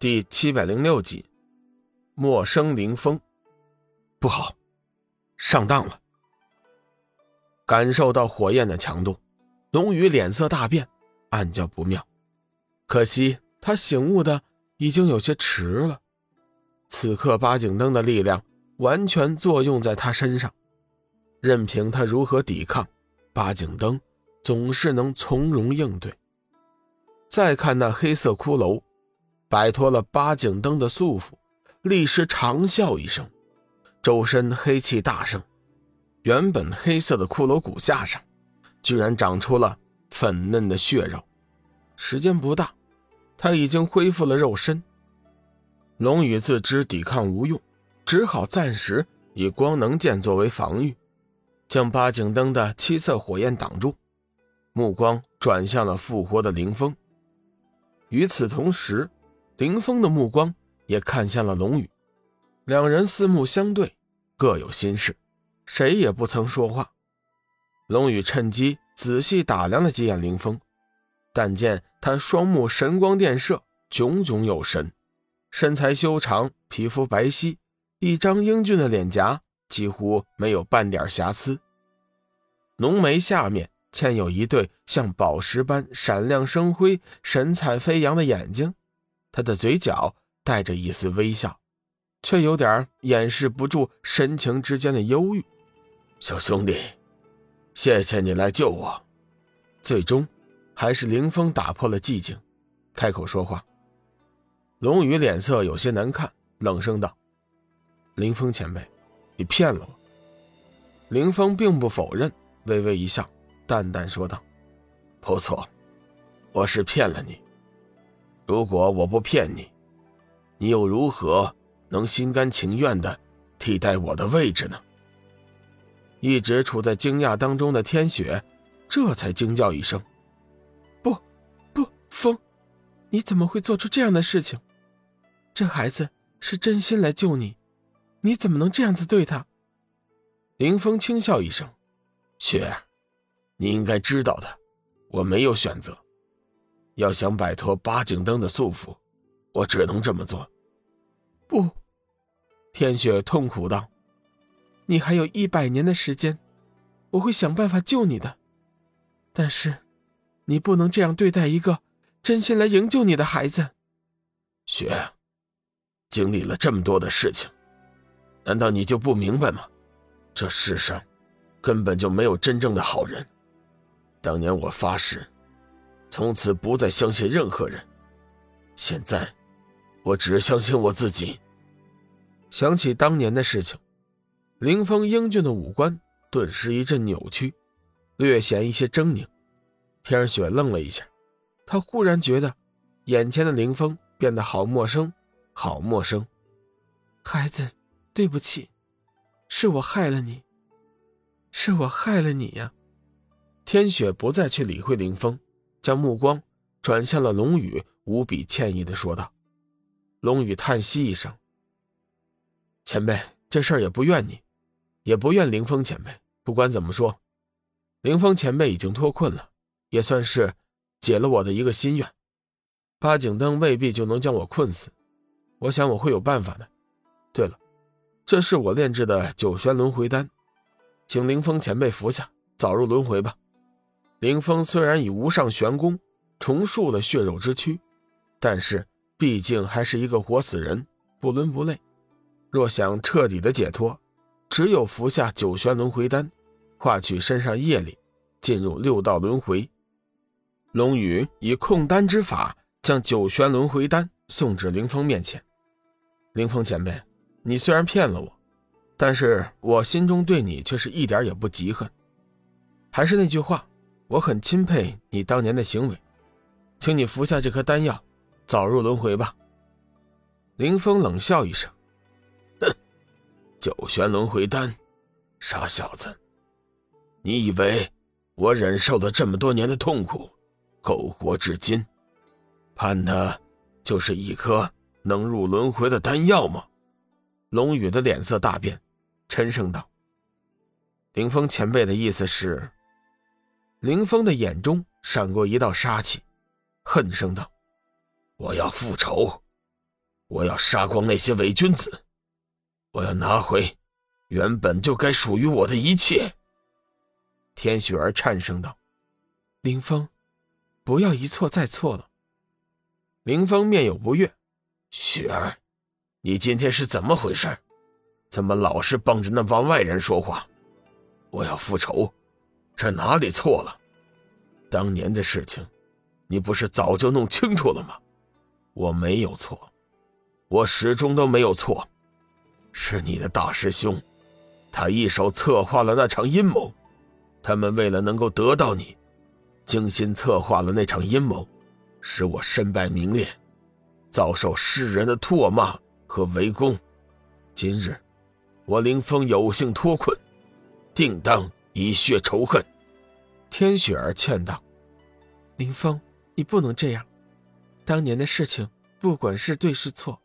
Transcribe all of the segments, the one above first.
第七百零六集，陌生灵风，不好，上当了。感受到火焰的强度，龙宇脸色大变，暗叫不妙。可惜他醒悟的已经有些迟了。此刻八景灯的力量完全作用在他身上，任凭他如何抵抗，八景灯总是能从容应对。再看那黑色骷髅。摆脱了八景灯的束缚，立时长啸一声，周身黑气大盛。原本黑色的骷髅骨架上，居然长出了粉嫩的血肉。时间不大，他已经恢复了肉身。龙宇自知抵抗无用，只好暂时以光能剑作为防御，将八景灯的七色火焰挡住，目光转向了复活的凌风。与此同时。林峰的目光也看向了龙宇，两人四目相对，各有心事，谁也不曾说话。龙宇趁机仔细打量了几眼林峰，但见他双目神光电射，炯炯有神，身材修长，皮肤白皙，一张英俊的脸颊几乎没有半点瑕疵，浓眉下面嵌有一对像宝石般闪亮生辉、神采飞扬的眼睛。他的嘴角带着一丝微笑，却有点掩饰不住神情之间的忧郁。小兄弟，谢谢你来救我。最终，还是凌风打破了寂静，开口说话。龙宇脸色有些难看，冷声道：“凌风前辈，你骗了我。”凌风并不否认，微微一笑，淡淡说道：“不错，我是骗了你。”如果我不骗你，你又如何能心甘情愿的替代我的位置呢？一直处在惊讶当中的天雪，这才惊叫一声：“不，不，风，你怎么会做出这样的事情？这孩子是真心来救你，你怎么能这样子对他？”林峰轻笑一声：“雪，你应该知道的，我没有选择。”要想摆脱八景灯的束缚，我只能这么做。不，天雪痛苦道：“你还有一百年的时间，我会想办法救你的。但是，你不能这样对待一个真心来营救你的孩子。”雪，经历了这么多的事情，难道你就不明白吗？这世上根本就没有真正的好人。当年我发誓。从此不再相信任何人。现在，我只相信我自己。想起当年的事情，林峰英俊的五官顿时一阵扭曲，略显一些狰狞。天雪愣了一下，他忽然觉得眼前的林峰变得好陌生，好陌生。孩子，对不起，是我害了你，是我害了你呀。天雪不再去理会林峰。将目光转向了龙宇，无比歉意的说道：“龙宇叹息一声，前辈，这事儿也不怨你，也不怨凌风前辈。不管怎么说，凌风前辈已经脱困了，也算是解了我的一个心愿。八景灯未必就能将我困死，我想我会有办法的。对了，这是我炼制的九玄轮回丹，请凌风前辈服下，早入轮回吧。”凌风虽然以无上玄功重塑了血肉之躯，但是毕竟还是一个活死人，不伦不类。若想彻底的解脱，只有服下九玄轮回丹，化去身上业力，进入六道轮回。龙宇以控丹之法将九玄轮回丹送至凌风面前。凌风前辈，你虽然骗了我，但是我心中对你却是一点也不嫉恨。还是那句话。我很钦佩你当年的行为，请你服下这颗丹药，早入轮回吧。林峰冷笑一声：“哼，九玄轮回丹，傻小子，你以为我忍受了这么多年的痛苦，苟活至今，盼的就是一颗能入轮回的丹药吗？”龙宇的脸色大变，沉声道：“林峰前辈的意思是？”林峰的眼中闪过一道杀气，恨声道：“我要复仇，我要杀光那些伪君子，我要拿回原本就该属于我的一切。天雪儿颤声道：“林峰，不要一错再错了。”林峰面有不悦：“雪儿，你今天是怎么回事？怎么老是帮着那帮外人说话？我要复仇，这哪里错了？当年的事情，你不是早就弄清楚了吗？我没有错。”我始终都没有错，是你的大师兄，他一手策划了那场阴谋，他们为了能够得到你，精心策划了那场阴谋，使我身败名裂，遭受世人的唾骂和围攻。今日，我林峰有幸脱困，定当以血仇恨。天雪儿劝道：“凌风，你不能这样，当年的事情，不管是对是错。”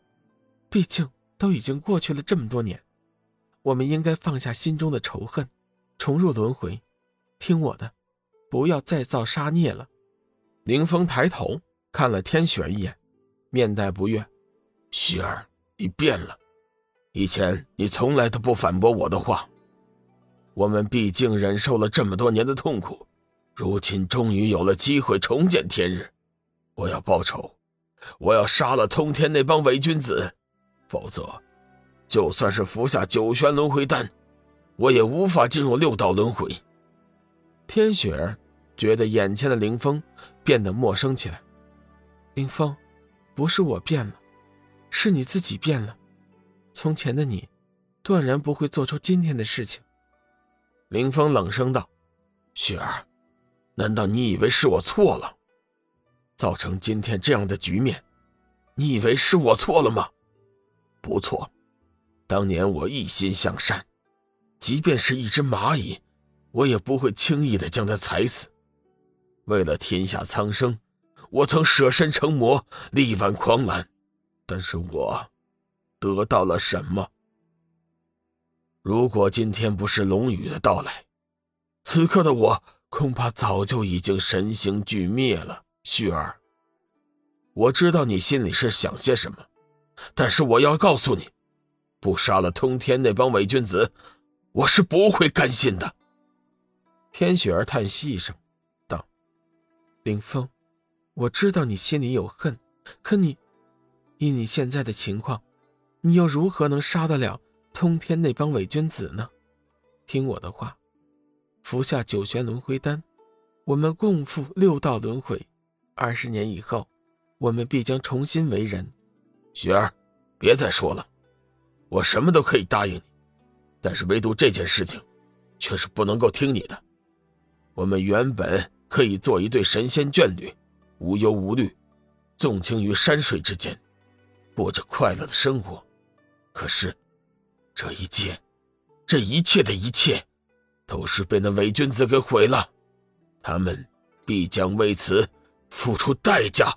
毕竟都已经过去了这么多年，我们应该放下心中的仇恨，重入轮回。听我的，不要再造杀孽了。凌风抬头看了天雪一眼，面带不悦：“雪儿，你变了。以前你从来都不反驳我的话。我们毕竟忍受了这么多年的痛苦，如今终于有了机会重见天日。我要报仇，我要杀了通天那帮伪君子。”否则，就算是服下九玄轮回丹，我也无法进入六道轮回。天雪儿觉得眼前的林峰变得陌生起来。林峰，不是我变了，是你自己变了。从前的你，断然不会做出今天的事情。林峰冷声道：“雪儿，难道你以为是我错了，造成今天这样的局面？你以为是我错了吗？”不错，当年我一心向善，即便是一只蚂蚁，我也不会轻易的将它踩死。为了天下苍生，我曾舍身成魔，力挽狂澜。但是我得到了什么？如果今天不是龙宇的到来，此刻的我恐怕早就已经神形俱灭了。旭儿，我知道你心里是想些什么。但是我要告诉你，不杀了通天那帮伪君子，我是不会甘心的。天雪儿叹息一声，道：“林峰，我知道你心里有恨，可你，以你现在的情况，你又如何能杀得了通天那帮伪君子呢？听我的话，服下九玄轮回丹，我们共赴六道轮回。二十年以后，我们必将重新为人。”雪儿，别再说了，我什么都可以答应你，但是唯独这件事情，却是不能够听你的。我们原本可以做一对神仙眷侣，无忧无虑，纵情于山水之间，过着快乐的生活。可是，这一切，这一切的一切，都是被那伪君子给毁了，他们必将为此付出代价。